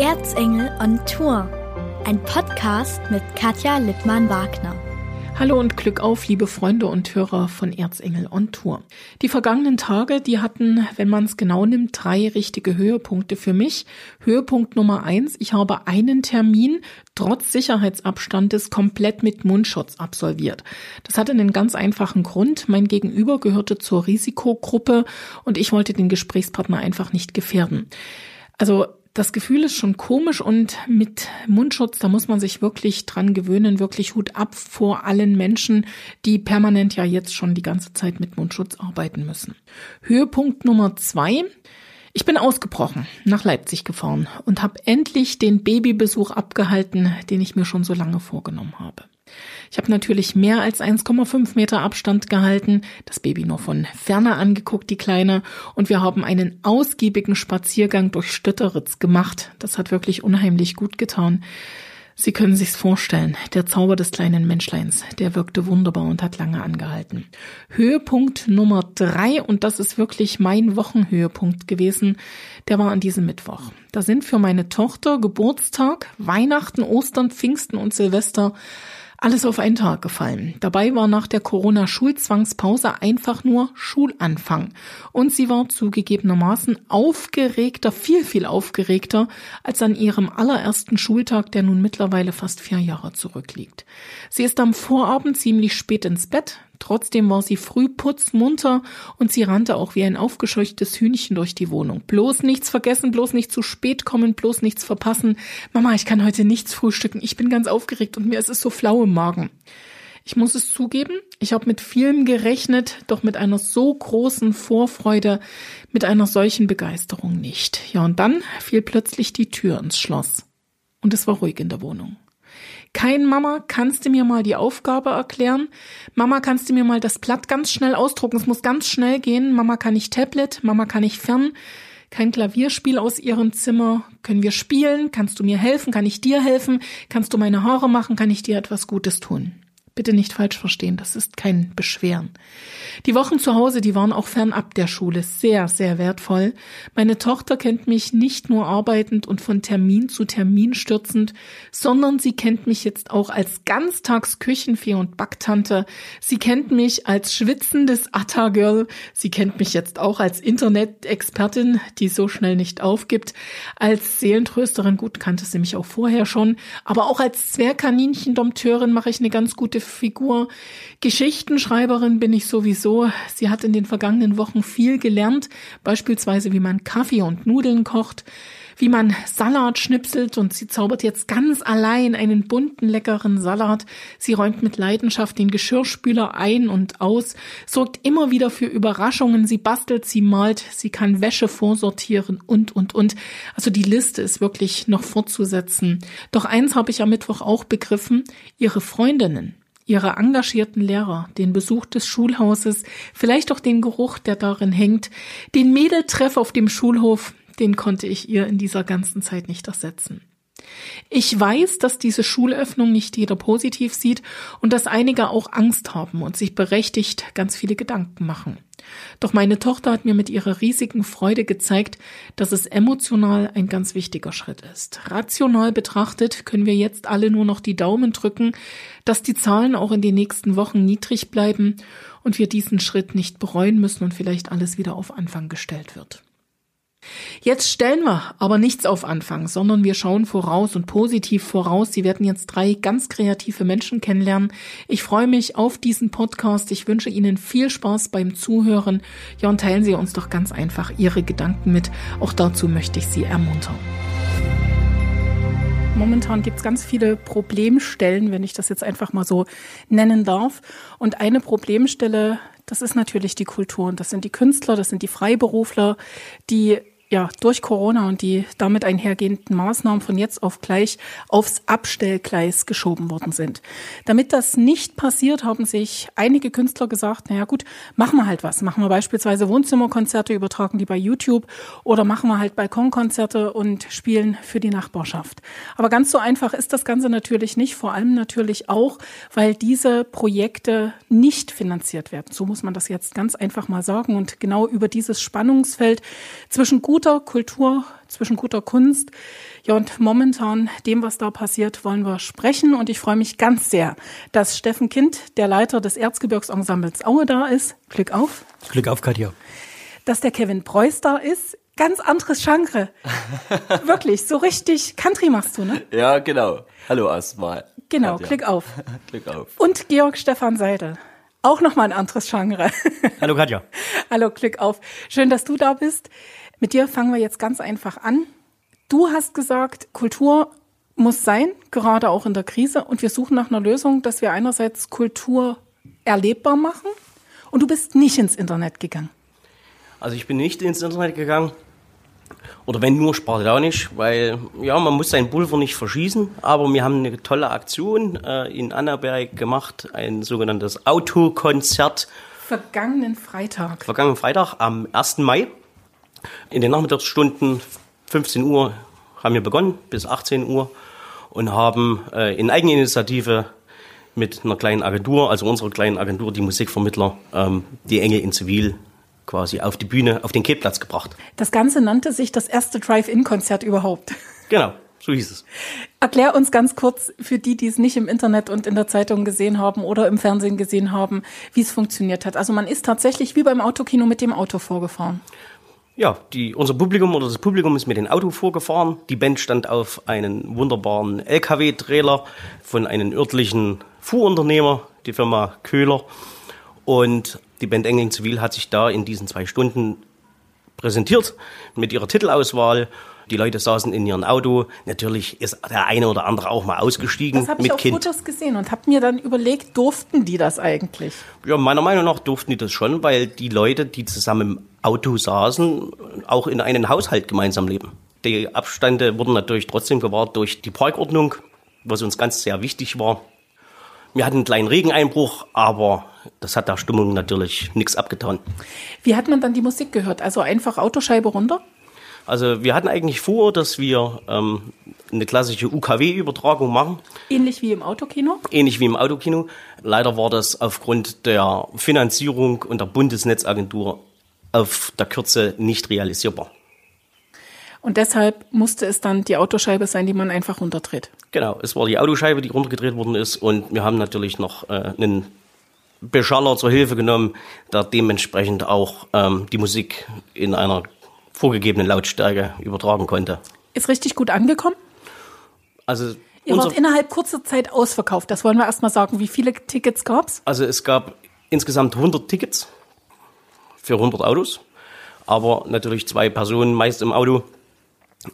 Erzengel on Tour. Ein Podcast mit Katja Lippmann-Wagner. Hallo und Glück auf, liebe Freunde und Hörer von Erzengel on Tour. Die vergangenen Tage, die hatten, wenn man es genau nimmt, drei richtige Höhepunkte für mich. Höhepunkt Nummer eins, ich habe einen Termin trotz Sicherheitsabstandes komplett mit Mundschutz absolviert. Das hatte einen ganz einfachen Grund. Mein Gegenüber gehörte zur Risikogruppe und ich wollte den Gesprächspartner einfach nicht gefährden. Also das Gefühl ist schon komisch und mit Mundschutz, da muss man sich wirklich dran gewöhnen, wirklich Hut ab vor allen Menschen, die permanent ja jetzt schon die ganze Zeit mit Mundschutz arbeiten müssen. Höhepunkt Nummer zwei. Ich bin ausgebrochen, nach Leipzig gefahren und habe endlich den Babybesuch abgehalten, den ich mir schon so lange vorgenommen habe. Ich habe natürlich mehr als 1,5 Meter Abstand gehalten, das Baby nur von ferne angeguckt, die Kleine, und wir haben einen ausgiebigen Spaziergang durch Stötteritz gemacht. Das hat wirklich unheimlich gut getan. Sie können sich's vorstellen, der Zauber des kleinen Menschleins, der wirkte wunderbar und hat lange angehalten. Höhepunkt Nummer drei, und das ist wirklich mein Wochenhöhepunkt gewesen, der war an diesem Mittwoch. Da sind für meine Tochter Geburtstag, Weihnachten, Ostern, Pfingsten und Silvester alles auf einen Tag gefallen. Dabei war nach der Corona-Schulzwangspause einfach nur Schulanfang. Und sie war zugegebenermaßen aufgeregter, viel, viel aufgeregter als an ihrem allerersten Schultag, der nun mittlerweile fast vier Jahre zurückliegt. Sie ist am Vorabend ziemlich spät ins Bett, Trotzdem war sie früh putzmunter und sie rannte auch wie ein aufgescheuchtes Hühnchen durch die Wohnung. Bloß nichts vergessen, bloß nicht zu spät kommen, bloß nichts verpassen. Mama, ich kann heute nichts frühstücken. Ich bin ganz aufgeregt und mir ist es so flau im Magen. Ich muss es zugeben, ich habe mit vielem gerechnet, doch mit einer so großen Vorfreude, mit einer solchen Begeisterung nicht. Ja, und dann fiel plötzlich die Tür ins Schloss. Und es war ruhig in der Wohnung. Kein Mama, kannst du mir mal die Aufgabe erklären? Mama, kannst du mir mal das Blatt ganz schnell ausdrucken? Es muss ganz schnell gehen. Mama kann ich Tablet, Mama kann ich fern. Kein Klavierspiel aus ihrem Zimmer. Können wir spielen? Kannst du mir helfen? Kann ich dir helfen? Kannst du meine Haare machen? Kann ich dir etwas Gutes tun? Bitte nicht falsch verstehen, das ist kein Beschweren. Die Wochen zu Hause, die waren auch fernab der Schule sehr, sehr wertvoll. Meine Tochter kennt mich nicht nur arbeitend und von Termin zu Termin stürzend, sondern sie kennt mich jetzt auch als Ganztagsküchenfee und Backtante. Sie kennt mich als schwitzendes Atta-Girl. Sie kennt mich jetzt auch als Internet-Expertin, die so schnell nicht aufgibt. Als Seelentrösterin, gut, kannte sie mich auch vorher schon. Aber auch als Zwergkaninchen-Dompteurin mache ich eine ganz gute Figur. Geschichtenschreiberin bin ich sowieso. Sie hat in den vergangenen Wochen viel gelernt, beispielsweise wie man Kaffee und Nudeln kocht, wie man Salat schnipselt und sie zaubert jetzt ganz allein einen bunten, leckeren Salat. Sie räumt mit Leidenschaft den Geschirrspüler ein und aus, sorgt immer wieder für Überraschungen. Sie bastelt, sie malt, sie kann Wäsche vorsortieren und, und, und. Also die Liste ist wirklich noch fortzusetzen. Doch eins habe ich am Mittwoch auch begriffen. Ihre Freundinnen, ihre engagierten Lehrer, den Besuch des Schulhauses, vielleicht auch den Geruch, der darin hängt, den Mädeltreff auf dem Schulhof, den konnte ich ihr in dieser ganzen Zeit nicht ersetzen. Ich weiß, dass diese Schulöffnung nicht jeder positiv sieht und dass einige auch Angst haben und sich berechtigt ganz viele Gedanken machen. Doch meine Tochter hat mir mit ihrer riesigen Freude gezeigt, dass es emotional ein ganz wichtiger Schritt ist. Rational betrachtet können wir jetzt alle nur noch die Daumen drücken, dass die Zahlen auch in den nächsten Wochen niedrig bleiben und wir diesen Schritt nicht bereuen müssen und vielleicht alles wieder auf Anfang gestellt wird. Jetzt stellen wir aber nichts auf Anfang, sondern wir schauen voraus und positiv voraus. Sie werden jetzt drei ganz kreative Menschen kennenlernen. Ich freue mich auf diesen Podcast. Ich wünsche Ihnen viel Spaß beim Zuhören. Ja, und teilen Sie uns doch ganz einfach Ihre Gedanken mit. Auch dazu möchte ich Sie ermuntern. Momentan gibt es ganz viele Problemstellen, wenn ich das jetzt einfach mal so nennen darf. Und eine Problemstelle, das ist natürlich die Kultur und das sind die Künstler, das sind die Freiberufler, die ja, durch Corona und die damit einhergehenden Maßnahmen von jetzt auf gleich aufs Abstellgleis geschoben worden sind. Damit das nicht passiert, haben sich einige Künstler gesagt, naja gut, machen wir halt was. Machen wir beispielsweise Wohnzimmerkonzerte, übertragen die bei YouTube oder machen wir halt Balkonkonzerte und spielen für die Nachbarschaft. Aber ganz so einfach ist das Ganze natürlich nicht, vor allem natürlich auch, weil diese Projekte nicht finanziert werden. So muss man das jetzt ganz einfach mal sagen. Und genau über dieses Spannungsfeld zwischen gut guter Kultur, zwischen guter Kunst. Ja, und momentan dem, was da passiert, wollen wir sprechen. Und ich freue mich ganz sehr, dass Steffen Kind, der Leiter des Erzgebirgsensembles Aue, da ist. Glück auf. Glück auf, Katja. Dass der Kevin Preuß da ist. Ganz anderes Genre. Wirklich, so richtig Country machst du, ne? Ja, genau. Hallo erstmal. Genau, Katja. Glück auf. Glück auf. Und Georg Stefan Seidel. Auch nochmal ein anderes Genre. Hallo Katja. Hallo, Glück auf. Schön, dass du da bist. Mit dir fangen wir jetzt ganz einfach an. Du hast gesagt, Kultur muss sein, gerade auch in der Krise. Und wir suchen nach einer Lösung, dass wir einerseits Kultur erlebbar machen. Und du bist nicht ins Internet gegangen. Also ich bin nicht ins Internet gegangen. Oder wenn nur spartanisch, weil ja, man muss seinen Pulver nicht verschießen, aber wir haben eine tolle Aktion äh, in Annaberg gemacht, ein sogenanntes Autokonzert. Vergangenen Freitag. Vergangenen Freitag am 1. Mai. In den Nachmittagsstunden 15 Uhr haben wir begonnen bis 18 Uhr und haben äh, in Eigeninitiative mit einer kleinen Agentur, also unserer kleinen Agentur, die Musikvermittler, ähm, die Engel in Zivil quasi auf die Bühne, auf den Kipplatz gebracht. Das Ganze nannte sich das erste Drive-In-Konzert überhaupt. Genau, so hieß es. Erklär uns ganz kurz für die, die es nicht im Internet und in der Zeitung gesehen haben oder im Fernsehen gesehen haben, wie es funktioniert hat. Also man ist tatsächlich wie beim Autokino mit dem Auto vorgefahren. Ja, die, unser Publikum oder das Publikum ist mit dem Auto vorgefahren. Die Band stand auf einen wunderbaren LKW-Trailer von einem örtlichen Fuhrunternehmer, die Firma Köhler. Und die Band Engling Zivil hat sich da in diesen zwei Stunden präsentiert mit ihrer Titelauswahl. Die Leute saßen in ihrem Auto. Natürlich ist der eine oder andere auch mal ausgestiegen das hab mit ich Kind. Fotos gesehen und habe mir dann überlegt, durften die das eigentlich? Ja, meiner Meinung nach durften die das schon, weil die Leute, die zusammen im Auto saßen, auch in einem Haushalt gemeinsam leben. Die Abstände wurden natürlich trotzdem gewahrt durch die Parkordnung, was uns ganz sehr wichtig war. Wir hatten einen kleinen Regeneinbruch, aber das hat der Stimmung natürlich nichts abgetan. Wie hat man dann die Musik gehört? Also einfach Autoscheibe runter? Also wir hatten eigentlich vor, dass wir ähm, eine klassische UKW-Übertragung machen. Ähnlich wie im Autokino? Ähnlich wie im Autokino. Leider war das aufgrund der Finanzierung und der Bundesnetzagentur auf der Kürze nicht realisierbar. Und deshalb musste es dann die Autoscheibe sein, die man einfach runterdreht. Genau, es war die Autoscheibe, die runtergedreht worden ist und wir haben natürlich noch äh, einen Beschaller zur Hilfe genommen, der dementsprechend auch ähm, die Musik in einer vorgegebenen Lautstärke übertragen konnte. Ist richtig gut angekommen? Also Ihr wart innerhalb kurzer Zeit ausverkauft. Das wollen wir erstmal sagen. Wie viele Tickets gab's? Also es gab insgesamt 100 Tickets für 100 Autos, aber natürlich zwei Personen meist im Auto.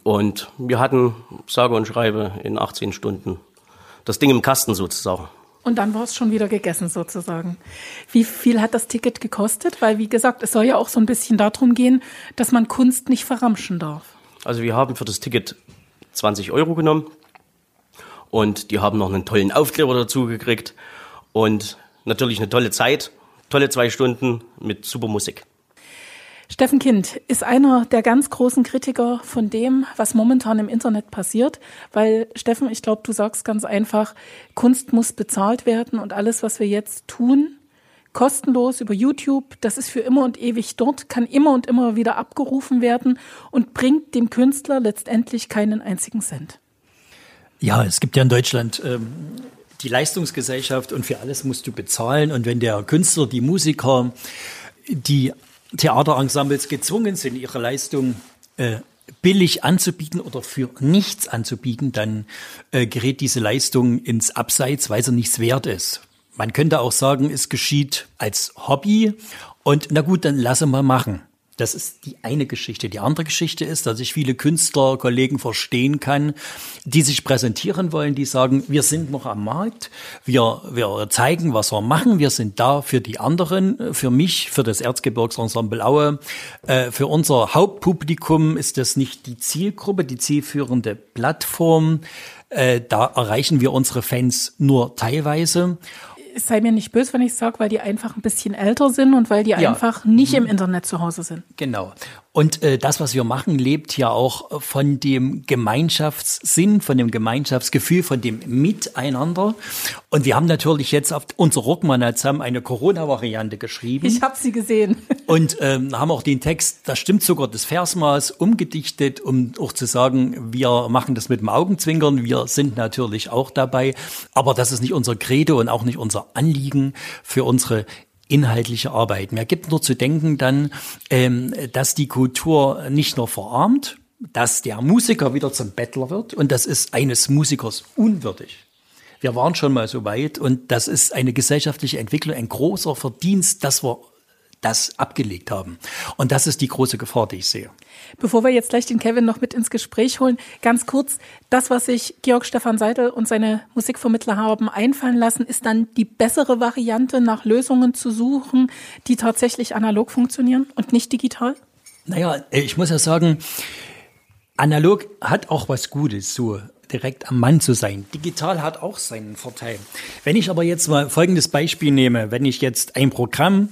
Und wir hatten, sage und schreibe, in 18 Stunden das Ding im Kasten sozusagen. Und dann war es schon wieder gegessen sozusagen. Wie viel hat das Ticket gekostet? Weil, wie gesagt, es soll ja auch so ein bisschen darum gehen, dass man Kunst nicht verramschen darf. Also wir haben für das Ticket 20 Euro genommen und die haben noch einen tollen Aufkleber dazu gekriegt und natürlich eine tolle Zeit, tolle zwei Stunden mit super Musik. Steffen Kind ist einer der ganz großen Kritiker von dem, was momentan im Internet passiert, weil Steffen, ich glaube, du sagst ganz einfach, Kunst muss bezahlt werden und alles, was wir jetzt tun, kostenlos über YouTube, das ist für immer und ewig dort, kann immer und immer wieder abgerufen werden und bringt dem Künstler letztendlich keinen einzigen Cent. Ja, es gibt ja in Deutschland ähm, die Leistungsgesellschaft und für alles musst du bezahlen. Und wenn der Künstler, die Musiker, die Theaterensembles gezwungen sind, ihre Leistung äh, billig anzubieten oder für nichts anzubieten, dann äh, gerät diese Leistung ins Abseits, weil sie nichts wert ist. Man könnte auch sagen, es geschieht als Hobby und na gut, dann lasse mal machen. Das ist die eine Geschichte. Die andere Geschichte ist, dass ich viele Künstler, Kollegen verstehen kann, die sich präsentieren wollen, die sagen, wir sind noch am Markt, wir, wir zeigen, was wir machen, wir sind da für die anderen, für mich, für das Erzgebirgsensemble Aue. Äh, für unser Hauptpublikum ist das nicht die Zielgruppe, die zielführende Plattform. Äh, da erreichen wir unsere Fans nur teilweise. Sei mir nicht böse, wenn ich sage, weil die einfach ein bisschen älter sind und weil die ja. einfach nicht im Internet zu Hause sind. Genau. Und äh, das, was wir machen, lebt ja auch von dem Gemeinschaftssinn, von dem Gemeinschaftsgefühl, von dem Miteinander. Und wir haben natürlich jetzt auf unser Rockmann zusammen eine Corona-Variante geschrieben. Ich habe sie gesehen. Und ähm, haben auch den Text, das stimmt sogar das Versmaß, umgedichtet, um auch zu sagen, wir machen das mit dem Augenzwinkern, wir sind natürlich auch dabei. Aber das ist nicht unser Credo und auch nicht unser Anliegen für unsere inhaltliche Arbeit. Mir gibt nur zu denken dann, ähm, dass die Kultur nicht nur verarmt, dass der Musiker wieder zum Bettler wird und das ist eines Musikers unwürdig. Wir waren schon mal so weit und das ist eine gesellschaftliche Entwicklung, ein großer Verdienst, dass wir das abgelegt haben. Und das ist die große Gefahr, die ich sehe. Bevor wir jetzt gleich den Kevin noch mit ins Gespräch holen, ganz kurz, das, was sich Georg Stefan Seidel und seine Musikvermittler haben einfallen lassen, ist dann die bessere Variante, nach Lösungen zu suchen, die tatsächlich analog funktionieren und nicht digital? Naja, ich muss ja sagen, analog hat auch was Gutes, so direkt am Mann zu sein. Digital hat auch seinen Vorteil. Wenn ich aber jetzt mal folgendes Beispiel nehme, wenn ich jetzt ein Programm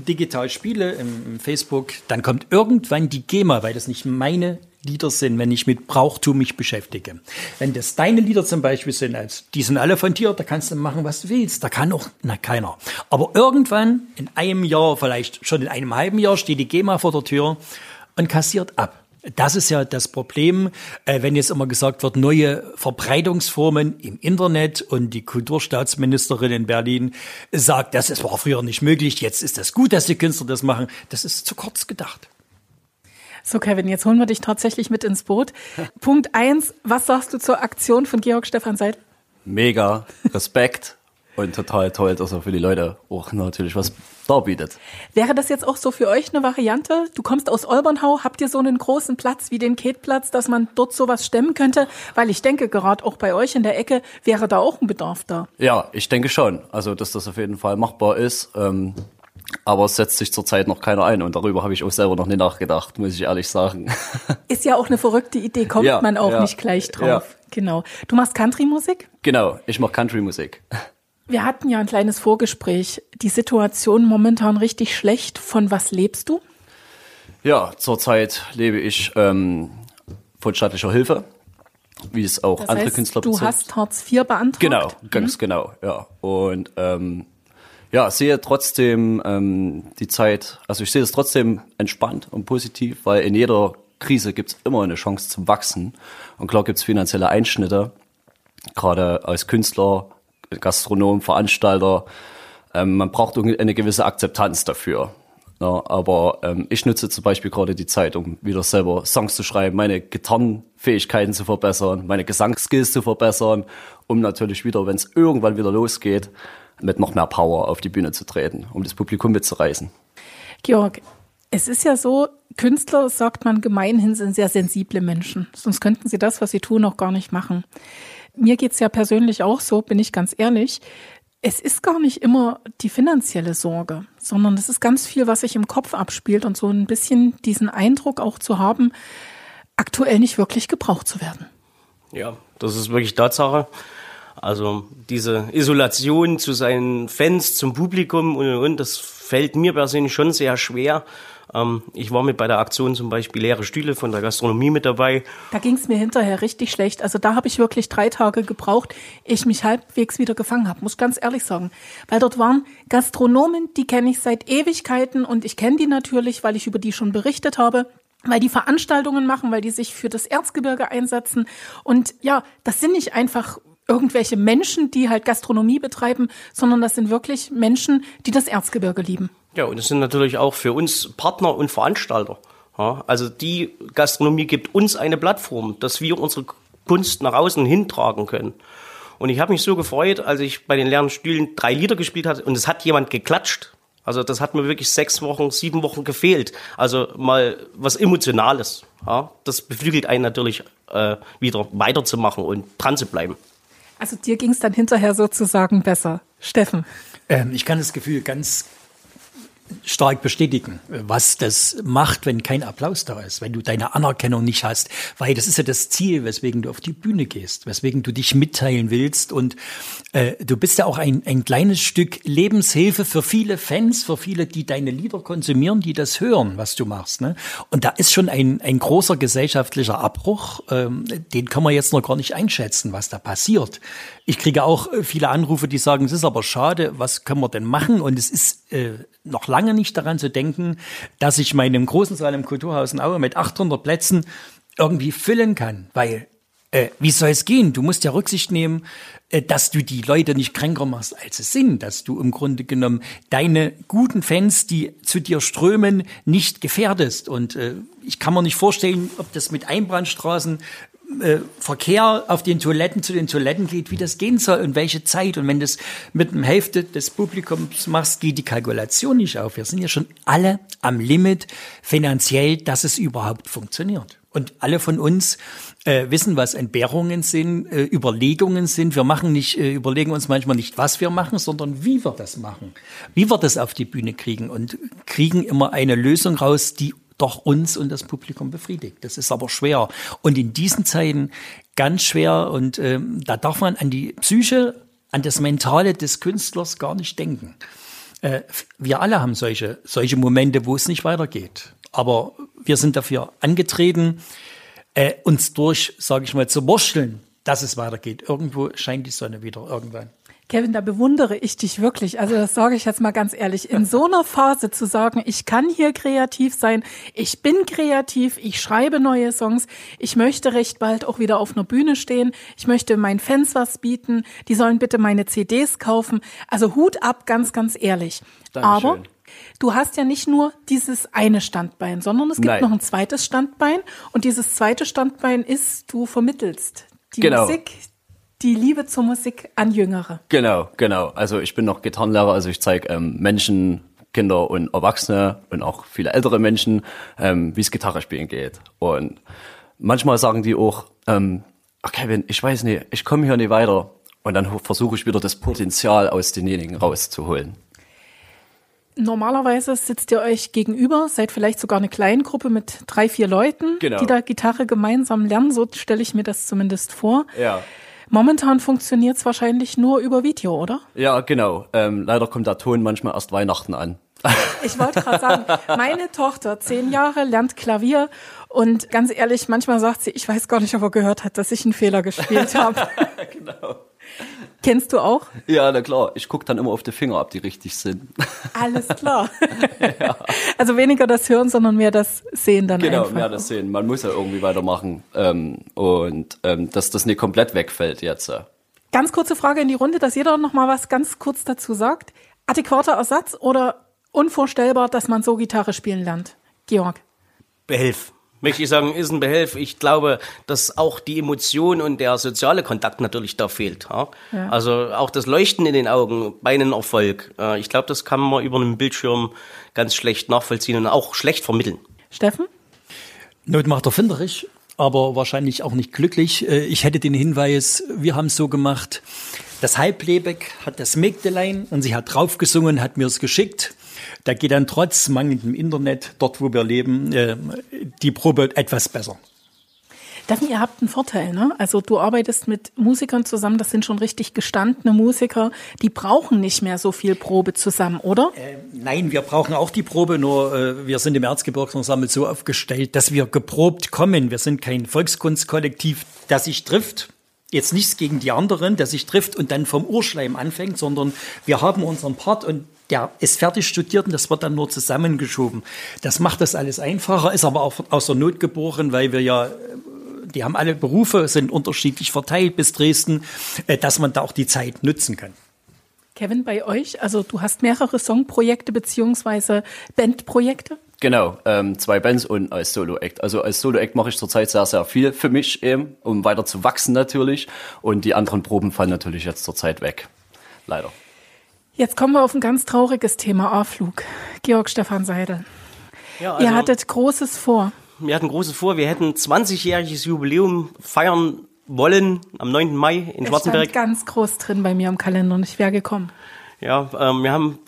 digital spiele im, im Facebook, dann kommt irgendwann die GEMA, weil das nicht meine Lieder sind, wenn ich mit Brauchtum mich beschäftige. Wenn das deine Lieder zum Beispiel sind, als die sind alle von dir, da kannst du machen, was du willst. Da kann auch na, keiner. Aber irgendwann in einem Jahr, vielleicht schon in einem halben Jahr, steht die GEMA vor der Tür und kassiert ab. Das ist ja das Problem, äh, wenn jetzt immer gesagt wird, neue Verbreitungsformen im Internet und die Kulturstaatsministerin in Berlin sagt, das war früher nicht möglich, jetzt ist das gut, dass die Künstler das machen. Das ist zu kurz gedacht. So, Kevin, jetzt holen wir dich tatsächlich mit ins Boot. Punkt eins, was sagst du zur Aktion von Georg Stefan Seidel? Mega, Respekt und total toll, dass er für die Leute auch natürlich was darbietet. Wäre das jetzt auch so für euch eine Variante? Du kommst aus Olbernhau, habt ihr so einen großen Platz wie den Ketplatz, dass man dort sowas stemmen könnte? Weil ich denke, gerade auch bei euch in der Ecke wäre da auch ein Bedarf da. Ja, ich denke schon. Also, dass das auf jeden Fall machbar ist. Ähm, aber es setzt sich zurzeit noch keiner ein und darüber habe ich auch selber noch nicht nachgedacht, muss ich ehrlich sagen. Ist ja auch eine verrückte Idee, kommt ja, man auch ja, nicht gleich drauf. Ja. Genau. Du machst Country-Musik? Genau, ich mache Country-Musik. Wir hatten ja ein kleines Vorgespräch. Die Situation momentan richtig schlecht. Von was lebst du? Ja, zurzeit lebe ich ähm, von staatlicher Hilfe, wie es auch das andere heißt, Künstler. Du hast Hartz IV beantragt? Genau, ganz mhm. genau, ja. Und ähm, ja, sehe trotzdem ähm, die Zeit, also ich sehe es trotzdem entspannt und positiv, weil in jeder Krise gibt es immer eine Chance zum Wachsen. Und klar gibt es finanzielle Einschnitte, gerade als Künstler Gastronom, Veranstalter. Ähm, man braucht eine gewisse Akzeptanz dafür. Ja, aber ähm, ich nutze zum Beispiel gerade die Zeit, um wieder selber Songs zu schreiben, meine Gitarrenfähigkeiten zu verbessern, meine Gesangsskills zu verbessern, um natürlich wieder, wenn es irgendwann wieder losgeht, mit noch mehr Power auf die Bühne zu treten, um das Publikum mitzureißen. Georg, es ist ja so, Künstler, sagt man gemeinhin, sind sehr sensible Menschen. Sonst könnten sie das, was sie tun, auch gar nicht machen. Mir geht's ja persönlich auch so, bin ich ganz ehrlich. Es ist gar nicht immer die finanzielle Sorge, sondern es ist ganz viel, was sich im Kopf abspielt und so ein bisschen diesen Eindruck auch zu haben, aktuell nicht wirklich gebraucht zu werden. Ja, das ist wirklich Tatsache. Also diese Isolation zu seinen Fans, zum Publikum und, und, und das fällt mir persönlich schon sehr schwer. Ähm, ich war mit bei der Aktion zum Beispiel leere Stühle von der Gastronomie mit dabei. Da ging es mir hinterher richtig schlecht. Also da habe ich wirklich drei Tage gebraucht, ich mich halbwegs wieder gefangen habe, muss ganz ehrlich sagen. Weil dort waren Gastronomen, die kenne ich seit Ewigkeiten und ich kenne die natürlich, weil ich über die schon berichtet habe weil die Veranstaltungen machen, weil die sich für das Erzgebirge einsetzen. Und ja, das sind nicht einfach irgendwelche Menschen, die halt Gastronomie betreiben, sondern das sind wirklich Menschen, die das Erzgebirge lieben. Ja, und es sind natürlich auch für uns Partner und Veranstalter. Ja, also die Gastronomie gibt uns eine Plattform, dass wir unsere Kunst nach außen hintragen können. Und ich habe mich so gefreut, als ich bei den leeren Stühlen drei Lieder gespielt hatte und es hat jemand geklatscht. Also das hat mir wirklich sechs Wochen, sieben Wochen gefehlt. Also mal was Emotionales. Ja, das beflügelt einen natürlich äh, wieder weiterzumachen und dran zu bleiben. Also dir ging es dann hinterher sozusagen besser. Steffen. Ähm, ich kann das Gefühl ganz stark bestätigen, was das macht, wenn kein Applaus da ist, wenn du deine Anerkennung nicht hast, weil das ist ja das Ziel, weswegen du auf die Bühne gehst, weswegen du dich mitteilen willst und äh, du bist ja auch ein, ein kleines Stück Lebenshilfe für viele Fans, für viele, die deine Lieder konsumieren, die das hören, was du machst. Ne? Und da ist schon ein, ein großer gesellschaftlicher Abbruch, ähm, den kann man jetzt noch gar nicht einschätzen, was da passiert. Ich kriege auch viele Anrufe, die sagen, es ist aber schade, was können wir denn machen? Und es ist äh, noch lange nicht daran zu denken, dass ich meinem großen Saal im Kulturhaus in Aue mit 800 Plätzen irgendwie füllen kann, weil äh, wie soll es gehen? Du musst ja Rücksicht nehmen, äh, dass du die Leute nicht kränker machst, als sie sind, dass du im Grunde genommen deine guten Fans, die zu dir strömen, nicht gefährdest. Und äh, ich kann mir nicht vorstellen, ob das mit Einbahnstraßen äh, Verkehr auf den Toiletten zu den Toiletten geht, wie das gehen soll und welche Zeit. Und wenn du das mit einem Hälfte des Publikums machst, geht die Kalkulation nicht auf. Wir sind ja schon alle am Limit finanziell, dass es überhaupt funktioniert. Und alle von uns äh, wissen, was Entbehrungen sind, äh, Überlegungen sind. Wir machen nicht, äh, überlegen uns manchmal nicht, was wir machen, sondern wie wir das machen, wie wir das auf die Bühne kriegen und kriegen immer eine Lösung raus, die doch uns und das Publikum befriedigt. Das ist aber schwer. Und in diesen Zeiten ganz schwer. Und ähm, da darf man an die Psyche, an das Mentale des Künstlers gar nicht denken. Äh, wir alle haben solche, solche Momente, wo es nicht weitergeht. Aber wir sind dafür angetreten, äh, uns durch, sage ich mal, zu wursteln, dass es weitergeht. Irgendwo scheint die Sonne wieder irgendwann. Kevin, da bewundere ich dich wirklich. Also das sage ich jetzt mal ganz ehrlich. In so einer Phase zu sagen, ich kann hier kreativ sein, ich bin kreativ, ich schreibe neue Songs, ich möchte recht bald auch wieder auf einer Bühne stehen, ich möchte meinen Fans was bieten, die sollen bitte meine CDs kaufen. Also Hut ab, ganz, ganz ehrlich. Dankeschön. Aber Du hast ja nicht nur dieses eine Standbein, sondern es gibt Nein. noch ein zweites Standbein. Und dieses zweite Standbein ist, du vermittelst die genau. Musik, die Liebe zur Musik an Jüngere. Genau, genau. Also ich bin noch Gitarrenlehrer, also ich zeige ähm, Menschen, Kinder und Erwachsene und auch viele ältere Menschen, ähm, wie es Gitarre spielen geht. Und manchmal sagen die auch, ähm, ach Kevin, ich weiß nicht, ich komme hier nicht weiter. Und dann versuche ich wieder das Potenzial aus denjenigen rauszuholen. Normalerweise sitzt ihr euch gegenüber, seid vielleicht sogar eine Kleingruppe mit drei, vier Leuten, genau. die da Gitarre gemeinsam lernen. So stelle ich mir das zumindest vor. Ja. Momentan funktioniert es wahrscheinlich nur über Video, oder? Ja, genau. Ähm, leider kommt der Ton manchmal erst Weihnachten an. Ich wollte gerade sagen, meine Tochter, zehn Jahre, lernt Klavier und ganz ehrlich, manchmal sagt sie, ich weiß gar nicht, ob er gehört hat, dass ich einen Fehler gespielt habe. genau. Kennst du auch? Ja, na klar. Ich gucke dann immer auf die Finger, ob die richtig sind. Alles klar. ja. Also weniger das Hören, sondern mehr das Sehen dann genau, einfach. Genau, mehr das Sehen. Man muss ja irgendwie weitermachen. Ähm, und ähm, dass das nicht komplett wegfällt jetzt. Ganz kurze Frage in die Runde, dass jeder noch mal was ganz kurz dazu sagt. Adäquater Ersatz oder unvorstellbar, dass man so Gitarre spielen lernt? Georg. Behelf möchte ich sagen, ist ein Behelf. Ich glaube, dass auch die Emotion und der soziale Kontakt natürlich da fehlt. Ja? Ja. Also auch das Leuchten in den Augen bei einem Erfolg. Ich glaube, das kann man über einen Bildschirm ganz schlecht nachvollziehen und auch schlecht vermitteln. Steffen? Not macht erfinderisch, aber wahrscheinlich auch nicht glücklich. Äh, ich hätte den Hinweis, wir haben es so gemacht, das Halblebeck hat das Mägdelein und sie hat draufgesungen, hat mir es geschickt. Da geht dann trotz mangelndem Internet, dort wo wir leben, äh, die Probe etwas besser. Steffen, ihr habt einen Vorteil, ne? Also du arbeitest mit Musikern zusammen, das sind schon richtig gestandene Musiker, die brauchen nicht mehr so viel Probe zusammen, oder? Äh, nein, wir brauchen auch die Probe, nur äh, wir sind im Erzgebirgsensemble so aufgestellt, dass wir geprobt kommen. Wir sind kein Volkskunstkollektiv, das sich trifft. Jetzt nichts gegen die anderen, der sich trifft und dann vom Urschleim anfängt, sondern wir haben unseren Part und der ist fertig studiert und das wird dann nur zusammengeschoben. Das macht das alles einfacher, ist aber auch aus der Not geboren, weil wir ja die haben alle Berufe, sind unterschiedlich verteilt bis Dresden, äh, dass man da auch die Zeit nutzen kann. Kevin, bei euch, also du hast mehrere Songprojekte beziehungsweise Bandprojekte? Genau, ähm, zwei Bands und als Solo-Act. Also als Solo-Act mache ich zurzeit sehr, sehr viel für mich eben, um weiter zu wachsen natürlich. Und die anderen Proben fallen natürlich jetzt zurzeit weg. Leider. Jetzt kommen wir auf ein ganz trauriges Thema, A-Flug. Georg Stefan Seidel. Ja, also Ihr hattet Großes vor. Wir hatten Großes vor. Wir hätten 20-jähriges Jubiläum feiern wollen am 9. Mai in es Schwarzenberg. Stand ganz groß drin bei mir im Kalender und ich wäre gekommen. Ja, ähm, wir haben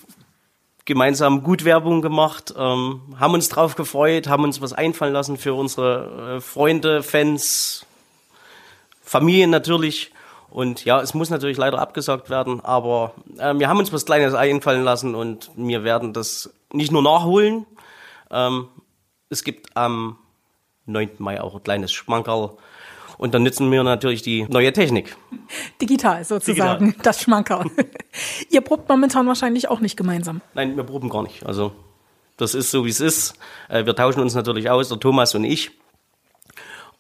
gemeinsam gut Werbung gemacht, ähm, haben uns drauf gefreut, haben uns was einfallen lassen für unsere äh, Freunde, Fans, Familien natürlich. Und ja, es muss natürlich leider abgesagt werden, aber äh, wir haben uns was Kleines einfallen lassen und wir werden das nicht nur nachholen. Ähm, es gibt am 9. Mai auch ein kleines Schmankerl. Und dann nutzen wir natürlich die neue Technik. Digital sozusagen, Digital. das Schmankerl. Ihr probt momentan wahrscheinlich auch nicht gemeinsam. Nein, wir proben gar nicht. Also das ist so, wie es ist. Äh, wir tauschen uns natürlich aus, der Thomas und ich.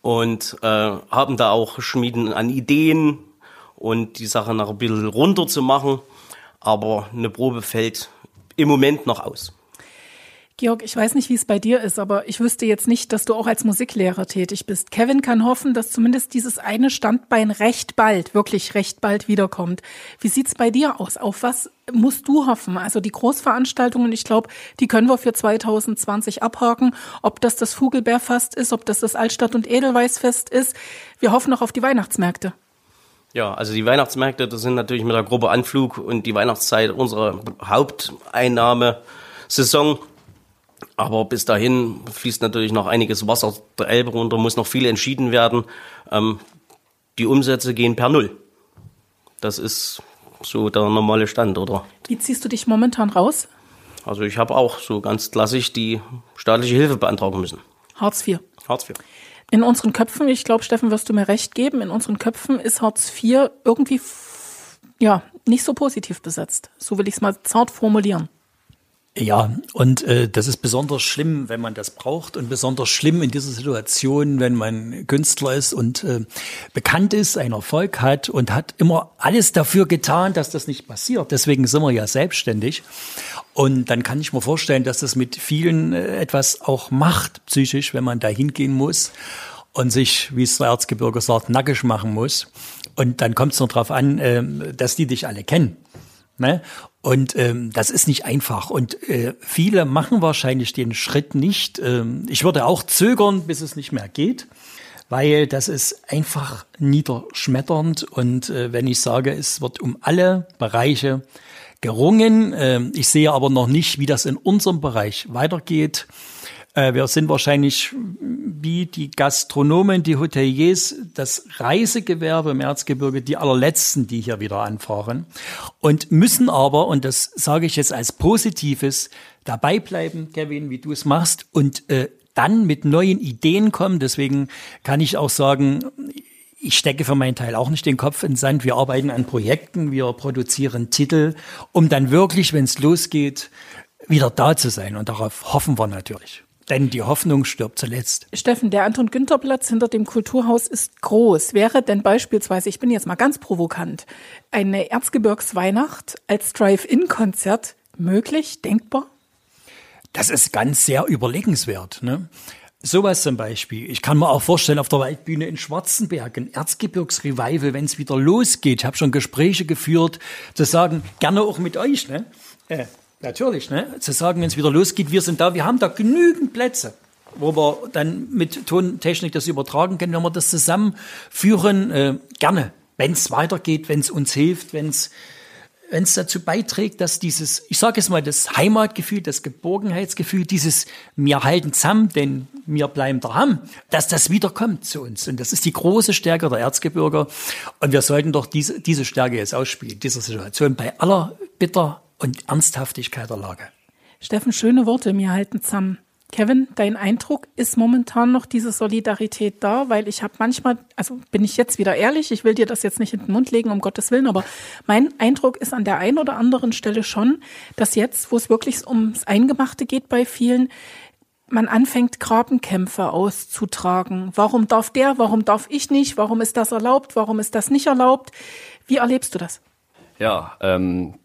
Und äh, haben da auch Schmieden an Ideen und die Sache noch ein bisschen runter zu machen. Aber eine Probe fällt im Moment noch aus. Georg, ich weiß nicht, wie es bei dir ist, aber ich wüsste jetzt nicht, dass du auch als Musiklehrer tätig bist. Kevin kann hoffen, dass zumindest dieses eine Standbein recht bald, wirklich recht bald wiederkommt. Wie sieht's bei dir aus? Auf was musst du hoffen? Also die Großveranstaltungen, ich glaube, die können wir für 2020 abhaken. Ob das das Vogelbeerfest ist, ob das das Altstadt- und Edelweißfest ist. Wir hoffen noch auf die Weihnachtsmärkte. Ja, also die Weihnachtsmärkte, das sind natürlich mit der Gruppe Anflug und die Weihnachtszeit unsere Haupteinnahmesaison. Aber bis dahin fließt natürlich noch einiges Wasser der Elbe runter, muss noch viel entschieden werden. Ähm, die Umsätze gehen per Null. Das ist so der normale Stand, oder? Wie ziehst du dich momentan raus? Also ich habe auch so ganz klassisch die staatliche Hilfe beantragen müssen. Hartz IV. Hartz IV. In unseren Köpfen, ich glaube, Steffen, wirst du mir recht geben, in unseren Köpfen ist Hartz IV irgendwie ja nicht so positiv besetzt. So will ich es mal zart formulieren. Ja, und äh, das ist besonders schlimm, wenn man das braucht und besonders schlimm in dieser Situation, wenn man Künstler ist und äh, bekannt ist, einen Erfolg hat und hat immer alles dafür getan, dass das nicht passiert. Deswegen sind wir ja selbstständig. Und dann kann ich mir vorstellen, dass das mit vielen äh, etwas auch macht, psychisch, wenn man da hingehen muss und sich, wie es der Erzgebirge sagt, nackig machen muss. Und dann kommt es noch darauf an, äh, dass die dich alle kennen. Ne? Und ähm, das ist nicht einfach. Und äh, viele machen wahrscheinlich den Schritt nicht. Ähm, ich würde auch zögern, bis es nicht mehr geht, weil das ist einfach niederschmetternd. Und äh, wenn ich sage, es wird um alle Bereiche gerungen, äh, ich sehe aber noch nicht, wie das in unserem Bereich weitergeht. Äh, wir sind wahrscheinlich wie die Gastronomen, die Hoteliers, das Reisegewerbe im Erzgebirge, die allerletzten, die hier wieder anfahren und müssen aber, und das sage ich jetzt als Positives, dabei bleiben, Kevin, wie du es machst und äh, dann mit neuen Ideen kommen. Deswegen kann ich auch sagen, ich stecke für meinen Teil auch nicht den Kopf in den Sand. Wir arbeiten an Projekten, wir produzieren Titel, um dann wirklich, wenn es losgeht, wieder da zu sein. Und darauf hoffen wir natürlich. Denn die Hoffnung stirbt zuletzt. Steffen, der Anton-Günther-Platz hinter dem Kulturhaus ist groß. Wäre denn beispielsweise, ich bin jetzt mal ganz provokant, eine Erzgebirgsweihnacht als Drive-In-Konzert möglich, denkbar? Das ist ganz sehr überlegenswert. Ne? Sowas zum Beispiel. Ich kann mir auch vorstellen, auf der Waldbühne in Schwarzenberg, ein Erzgebirgsrevival, wenn es wieder losgeht. Ich habe schon Gespräche geführt, zu sagen, gerne auch mit euch. Ne? Natürlich, ne? zu sagen, wenn es wieder losgeht, wir sind da, wir haben da genügend Plätze wo wir dann mit Tontechnik das übertragen können, wenn wir das zusammenführen, äh, gerne, wenn es weitergeht, wenn es uns hilft, wenn es wenn es dazu beiträgt, dass dieses, ich sage es mal, das Heimatgefühl, das Geborgenheitsgefühl, dieses wir halten zusammen, denn wir bleiben daheim, dass das wiederkommt zu uns. Und das ist die große Stärke der Erzgebirger. Und wir sollten doch diese, diese Stärke jetzt ausspielen, dieser Situation, bei aller Bitter und Ernsthaftigkeit der Lage. Steffen, schöne Worte, wir halten zusammen. Kevin, dein Eindruck ist momentan noch diese Solidarität da, weil ich habe manchmal, also bin ich jetzt wieder ehrlich, ich will dir das jetzt nicht in den Mund legen, um Gottes Willen, aber mein Eindruck ist an der einen oder anderen Stelle schon, dass jetzt, wo es wirklich ums Eingemachte geht bei vielen, man anfängt, Grabenkämpfe auszutragen. Warum darf der, warum darf ich nicht, warum ist das erlaubt, warum ist das nicht erlaubt? Wie erlebst du das? Ja, ähm,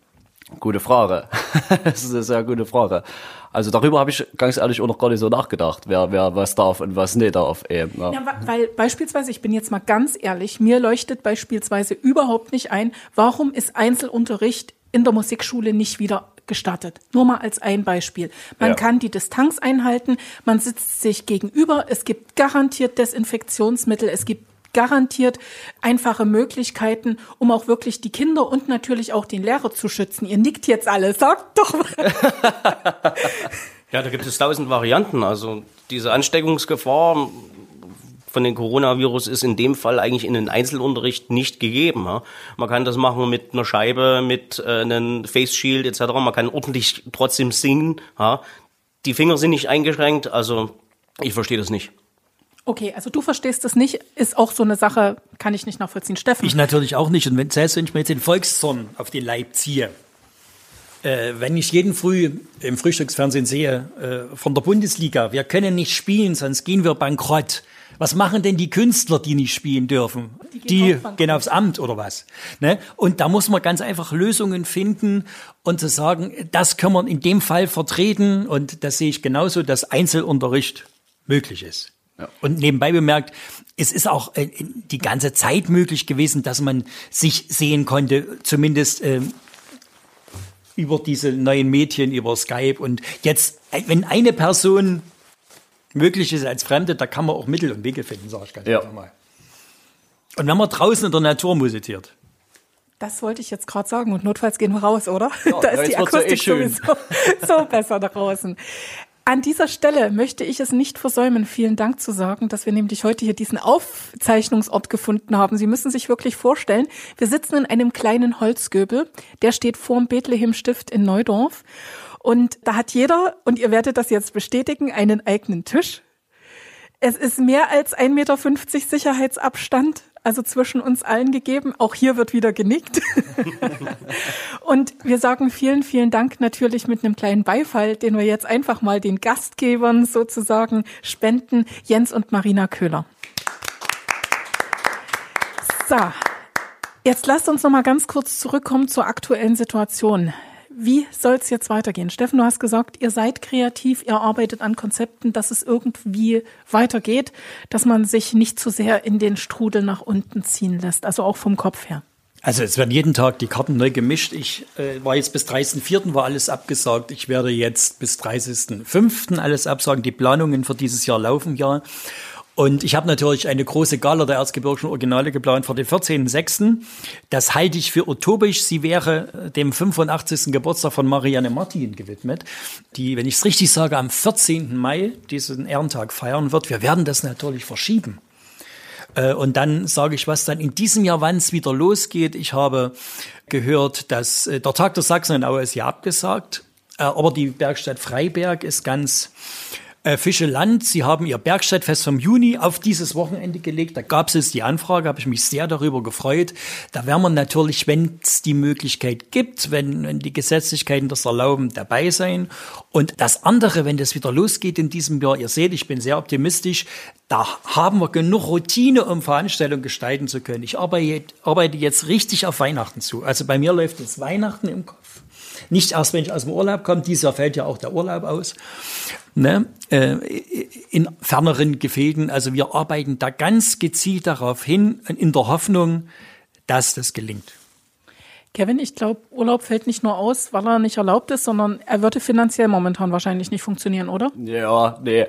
gute Frage. das ist eine sehr gute Frage. Also darüber habe ich ganz ehrlich auch noch gar nicht so nachgedacht, wer, wer was darf und was nicht darf. Eben, ja. Ja, weil beispielsweise, ich bin jetzt mal ganz ehrlich, mir leuchtet beispielsweise überhaupt nicht ein, warum ist Einzelunterricht in der Musikschule nicht wieder gestartet. Nur mal als ein Beispiel. Man Ja. kann die Distanz einhalten, man sitzt sich gegenüber, es gibt garantiert Desinfektionsmittel, es gibt garantiert einfache Möglichkeiten, um auch wirklich die Kinder und natürlich auch den Lehrer zu schützen. Ihr nickt jetzt alle, sagt doch mal. Ja, da gibt es tausend Varianten. Also diese Ansteckungsgefahr von dem Coronavirus ist in dem Fall eigentlich in den Einzelunterricht nicht gegeben. Man kann das machen mit einer Scheibe, mit äh, einem Face Shield etc. Man kann ordentlich trotzdem singen. Die Finger sind nicht eingeschränkt, also ich verstehe das nicht. Okay, also du verstehst das nicht, ist auch so eine Sache, kann ich nicht nachvollziehen. Steffen? Ich natürlich auch nicht. Und wenn, selbst wenn ich mir jetzt den Volkszorn auf den Leib ziehe, äh, wenn ich jeden Früh im Frühstücksfernsehen sehe, äh, von der Bundesliga, wir können nicht spielen, sonst gehen wir bankrott. Was machen denn die Künstler, die nicht spielen dürfen? Die, die gehen aufs Amt oder was? Ne? Und da muss man ganz einfach Lösungen finden und zu sagen, das können wir in dem Fall vertreten und das sehe ich genauso, dass Einzelunterricht möglich ist. Ja. Und nebenbei bemerkt, es ist auch äh, die ganze Zeit möglich gewesen, dass man sich sehen konnte, zumindest äh, über diese neuen Medien, über Skype. Und jetzt, äh, wenn eine Person möglich ist als Fremde, da kann man auch Mittel und Wege finden, sage ich ganz ja. einfach mal. Und wenn man draußen in der Natur musiziert. Das wollte ich jetzt gerade sagen. Und notfalls gehen wir raus, oder? Ja, da ist die Akustik eh sowieso so besser draußen. An dieser Stelle möchte ich es nicht versäumen, vielen Dank zu sagen, dass wir nämlich heute hier diesen Aufzeichnungsort gefunden haben. Sie müssen sich wirklich vorstellen, wir sitzen in einem kleinen Holzgöbel, der steht vorm Bethlehem Stift in Neudorf. Und da hat jeder, und ihr werdet das jetzt bestätigen, einen eigenen Tisch. Es ist mehr als 1,50 Meter Sicherheitsabstand also zwischen uns allen gegeben. Auch hier wird wieder genickt. und wir sagen vielen, vielen Dank natürlich mit einem kleinen Beifall, den wir jetzt einfach mal den Gastgebern sozusagen spenden, Jens und Marina Köhler. So, jetzt lasst uns noch mal ganz kurz zurückkommen zur aktuellen Situation. Wie soll es jetzt weitergehen? Steffen, du hast gesagt, ihr seid kreativ, ihr arbeitet an Konzepten, dass es irgendwie weitergeht, dass man sich nicht zu sehr in den Strudel nach unten ziehen lässt, also auch vom Kopf her. Also es werden jeden Tag die Karten neu gemischt. Ich äh, war jetzt bis 30.04. war alles abgesagt. Ich werde jetzt bis 30.05. alles absagen. Die Planungen für dieses Jahr laufen ja. Und ich habe natürlich eine große Gala der Erzgebirgischen Originale geplant für den 14.06. Das halte ich für utopisch. Sie wäre äh, dem 85. Geburtstag von Marianne Martin gewidmet, die, wenn ich es richtig sage, am 14. Mai diesen Ehrentag feiern wird. Wir werden das natürlich verschieben. Äh, und dann sage ich, was dann in diesem Jahr, wann es wieder losgeht. Ich habe gehört, dass äh, der Tag der Sachsen in Aue ist ja abgesagt, aber die Bergstadt Freiberg ist ganz äh, Fischeland, Sie haben Ihr Bergstadtfest vom Juni auf dieses Wochenende gelegt. Da gab es die Anfrage, habe ich mich sehr darüber gefreut. Da werden wir natürlich, wenn es die Möglichkeit gibt, wenn, wenn die Gesetzlichkeiten das erlauben, dabei sein. Und das andere, wenn das wieder losgeht in diesem Jahr, ihr seht, ich bin sehr optimistisch, da haben wir genug Routine, um Veranstaltungen gestalten zu können. Ich arbeite, arbeite jetzt richtig auf Weihnachten zu. Also bei mir läuft jetzt Weihnachten im Kopf. Nicht erst, wenn ich aus dem Urlaub komme, dieses Jahr fällt ja auch der Urlaub aus. Ne? Äh, in ferneren Gefilden. Also wir arbeiten da ganz gezielt darauf hin, in der Hoffnung, dass das gelingt. Kevin, ich glaube, Urlaub fällt nicht nur aus, weil er nicht erlaubt ist, sondern er würde finanziell momentan wahrscheinlich nicht funktionieren, oder? Ja, nee.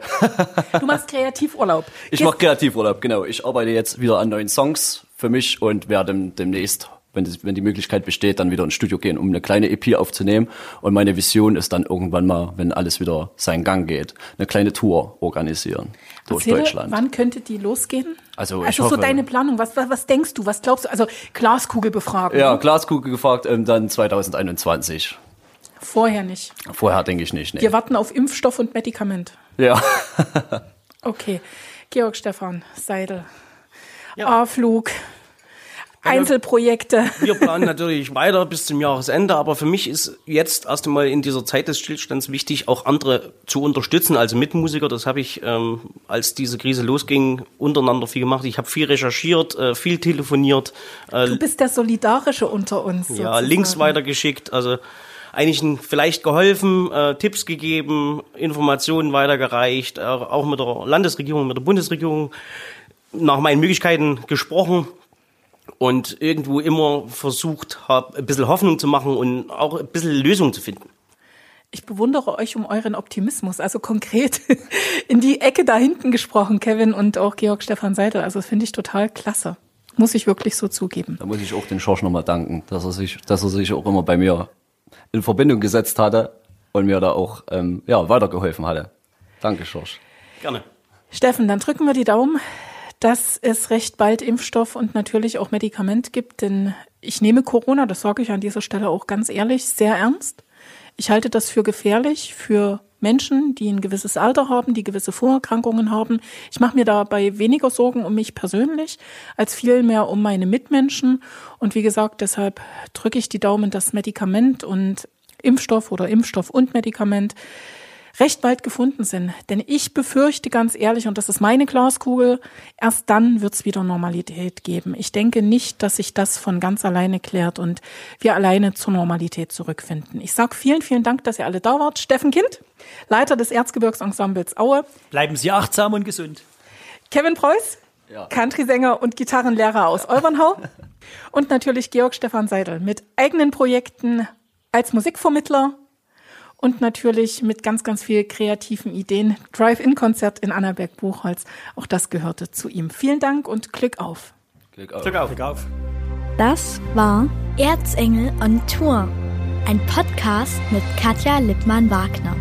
du machst Kreativurlaub. Ich mache Kreativurlaub, genau. Ich arbeite jetzt wieder an neuen Songs für mich und werde demnächst wenn, das, wenn die Möglichkeit besteht, dann wieder ins Studio gehen, um eine kleine EP aufzunehmen. Und meine Vision ist dann irgendwann mal, wenn alles wieder seinen Gang geht, eine kleine Tour organisieren durch Erzähle, Deutschland. Wann könnte die losgehen? Also, also hoffe, so deine Planung, was, was, was denkst du, was glaubst du? Also Glaskugel befragen. Ja, Glaskugel gefragt, ähm, dann 2021. Vorher nicht. Vorher denke ich nicht. Nee. Wir warten auf Impfstoff und Medikament. Ja. okay. Georg Stefan Seidel. Ja. A-Flug. Einzelprojekte. Wir planen natürlich weiter bis zum Jahresende, aber für mich ist jetzt erst einmal in dieser Zeit des Stillstands wichtig, auch andere zu unterstützen, also Mitmusiker. Das habe ich, ähm, als diese Krise losging, untereinander viel gemacht. Ich habe viel recherchiert, äh, viel telefoniert. Äh, du bist der Solidarische unter uns. Sozusagen. Ja, Links weitergeschickt, also einigen vielleicht geholfen, äh, Tipps gegeben, Informationen weitergereicht, äh, auch mit der Landesregierung, mit der Bundesregierung nach meinen Möglichkeiten gesprochen und irgendwo immer versucht habe, ein bisschen Hoffnung zu machen und auch ein bisschen Lösung zu finden. Ich bewundere euch um euren Optimismus, also konkret in die Ecke da hinten gesprochen, Kevin und auch Georg Stefan Seidel. Also das finde ich total klasse. Muss ich wirklich so zugeben. Da muss ich auch den Schorsch nochmal danken, dass er sich, dass er sich auch immer bei mir in Verbindung gesetzt hatte und mir da auch ähm, ja, weitergeholfen hatte. Danke, Schorsch. Gerne. Steffen, dann drücken wir die Daumen, dass es recht bald Impfstoff und natürlich auch Medikament gibt, denn ich nehme Corona, das sage ich an dieser Stelle auch ganz ehrlich, sehr ernst. Ich halte das für gefährlich für Menschen, die ein gewisses Alter haben, die gewisse Vorerkrankungen haben. Ich mache mir dabei weniger Sorgen um mich persönlich, als vielmehr um meine Mitmenschen. Und wie gesagt, deshalb drücke ich die Daumen, dass Medikament und Impfstoff oder Impfstoff und Medikament recht bald gefunden sind. Denn ich befürchte ganz ehrlich, und das ist meine Glaskugel, erst dann wird es wieder Normalität geben. Ich denke nicht, dass sich das von ganz alleine klärt und wir alleine zur Normalität zurückfinden. Ich sage vielen, vielen Dank, dass ihr alle da wart. Steffen Kind, Leiter des Erzgebirgsensembles Aue. Bleiben Sie achtsam und gesund. Kevin Preuß, ja. Country-Sänger und Gitarrenlehrer aus Olbernhau. und natürlich Georg Stefan Seidel mit eigenen Projekten als Musikvermittler und natürlich mit ganz, ganz viel kreativen Ideen. Drive-In-Konzert in Annaberg-Buchholz, auch das gehörte zu ihm. Vielen Dank und Glück auf. Glück auf. Glück auf. Glück auf. Das war Erzengel on Tour, ein Podcast mit Katja Lippmann-Wagner.